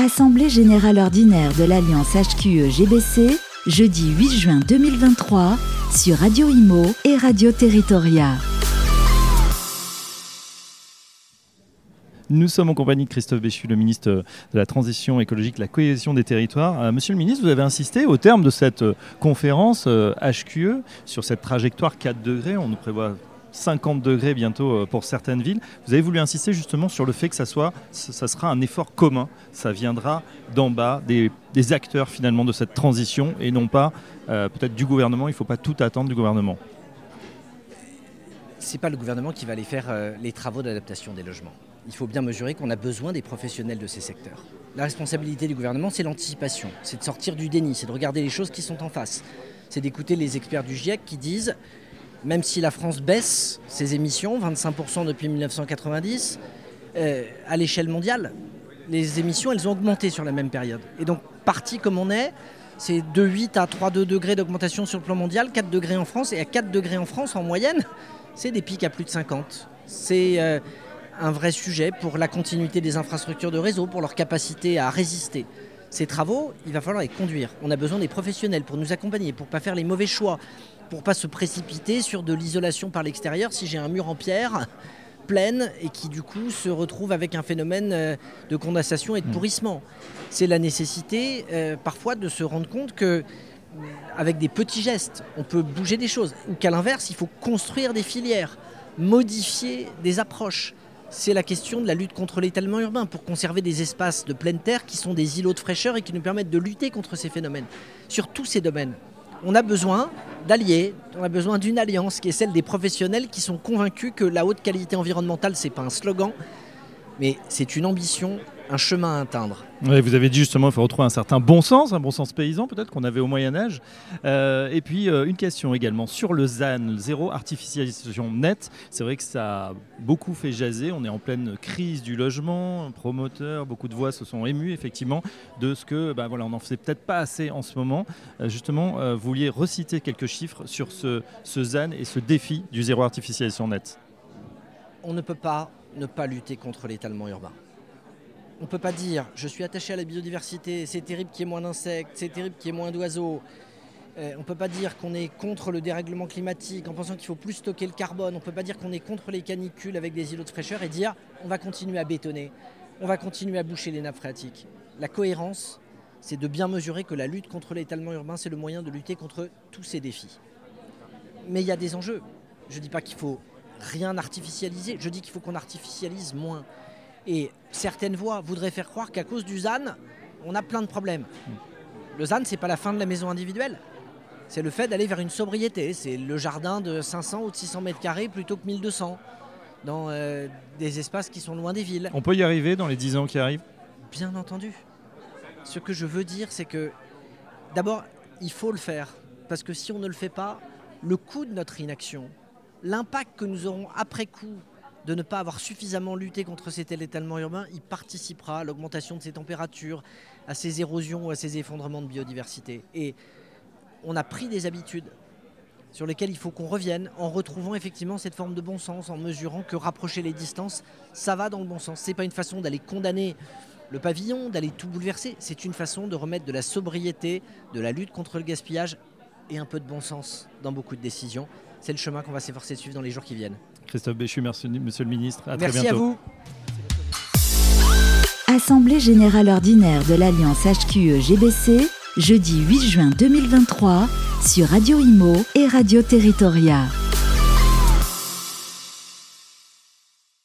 Assemblée générale ordinaire de l'Alliance HQE-GBC, jeudi 8 juin 2023, sur Radio Imo et Radio Territoria. Nous sommes en compagnie de Christophe Béchu, le ministre de la Transition écologique, de la cohésion des territoires. Euh, monsieur le ministre, vous avez insisté au terme de cette euh, conférence HQE euh, sur cette trajectoire 4 degrés. On nous prévoit 50 degrés bientôt pour certaines villes. Vous avez voulu insister justement sur le fait que ça, soit, sera un effort commun. Ça viendra d'en bas, des, acteurs finalement de cette transition et non pas peut-être du gouvernement. Il ne faut pas tout attendre du gouvernement. Ce n'est pas le gouvernement qui va aller faire les travaux d'adaptation des logements il faut bien mesurer qu'on a besoin des professionnels de ces secteurs. La responsabilité du gouvernement, c'est l'anticipation, c'est de sortir du déni, c'est de regarder les choses qui sont en face, c'est d'écouter les experts du GIEC qui disent, même si la France baisse ses émissions, 25% depuis 1990, euh, à l'échelle mondiale, les émissions, elles ont augmenté sur la même période. Et donc, parti comme on est, c'est de 8 à 3,2 degrés d'augmentation sur le plan mondial, 4 degrés en France, et à 4 degrés en France, en moyenne, c'est des pics à plus de 50. C'est... Euh, un vrai sujet pour la continuité des infrastructures de réseau, pour leur capacité à résister. Ces travaux, il va falloir les conduire. On a besoin des professionnels pour nous accompagner, pour ne pas faire les mauvais choix, pour ne pas se précipiter sur de l'isolation par l'extérieur si j'ai un mur en pierre pleine et qui du coup se retrouve avec un phénomène euh, de condensation et de mmh. pourrissement. C'est la nécessité euh, parfois de se rendre compte que avec des petits gestes, on peut bouger des choses, ou qu'à l'inverse, il faut construire des filières, modifier des approches c'est la question de la lutte contre l'étalement urbain, pour conserver des espaces de pleine terre qui sont des îlots de fraîcheur et qui nous permettent de lutter contre ces phénomènes. Sur tous ces domaines, on a besoin d'alliés, on a besoin d'une alliance qui est celle des professionnels qui sont convaincus que la haute qualité environnementale, ce n'est pas un slogan, mais c'est une ambition un chemin à atteindre. vous avez dit justement qu'il faut retrouver un certain bon sens, un bon sens paysan peut-être qu'on avait au Moyen Âge. Euh, et puis euh, une question également sur le ZAN, le zéro artificialisation nette. C'est vrai que ça a beaucoup fait jaser. On est en pleine crise du logement, promoteur, beaucoup de voix se sont émues effectivement de ce que, ben voilà, on n'en faisait peut-être pas assez en ce moment. Euh, justement, vous vouliez reciter quelques chiffres sur ce, ce ZAN et ce défi du zéro artificialisation nette. On ne peut pas ne pas lutter contre l'étalement urbain on ne peut pas dire je suis attaché à la biodiversité, c'est terrible qu'il y ait moins d'insectes, c'est terrible qu'il y ait moins d'oiseaux. Euh, on ne peut pas dire qu'on est contre le dérèglement climatique en pensant qu'il faut plus stocker le carbone. On ne peut pas dire qu'on est contre les canicules avec des îlots de fraîcheur et dire on va continuer à bétonner, on va continuer à boucher les nappes phréatiques. La cohérence, c'est de bien mesurer que la lutte contre l'étalement urbain, c'est le moyen de lutter contre tous ces défis. Mais il y a des enjeux. Je ne dis pas qu'il faut rien artificialiser, je dis qu'il faut qu'on artificialise moins. Et certaines voix voudraient faire croire qu'à cause du ZAN, on a plein de problèmes. Le ZAN, c'est pas la fin de la maison individuelle. C'est le fait d'aller vers une sobriété. C'est le jardin de 500 ou de 600 mètres carrés plutôt que 1200 dans euh, des espaces qui sont loin des villes. On peut y arriver dans les 10 ans qui arrivent? Bien entendu. Ce que je veux dire, c'est que d'abord, il faut le faire. Parce que si on ne le fait pas, le coût de notre inaction, l'impact que nous aurons après coup de ne pas avoir suffisamment lutté contre cet étalement urbain, il participera à l'augmentation de ces températures, à ces érosions ou à ces effondrements de biodiversité. Et on a pris des habitudes sur lesquelles il faut qu'on revienne en retrouvant effectivement cette forme de bon sens, en mesurant que rapprocher les distances, ça va dans le bon sens. Ce n'est pas une façon d'aller condamner le pavillon, d'aller tout bouleverser, c'est une façon de remettre de la sobriété, de la lutte contre le gaspillage et un peu de bon sens dans beaucoup de décisions. C'est le chemin qu'on va s'efforcer de suivre dans les jours qui viennent. Christophe Béchu, merci Monsieur le Ministre. À merci à vous. Assemblée générale ordinaire de l'Alliance HQE-GBC, jeudi 8 juin 2023, sur Radio Imo et Radio Territoria.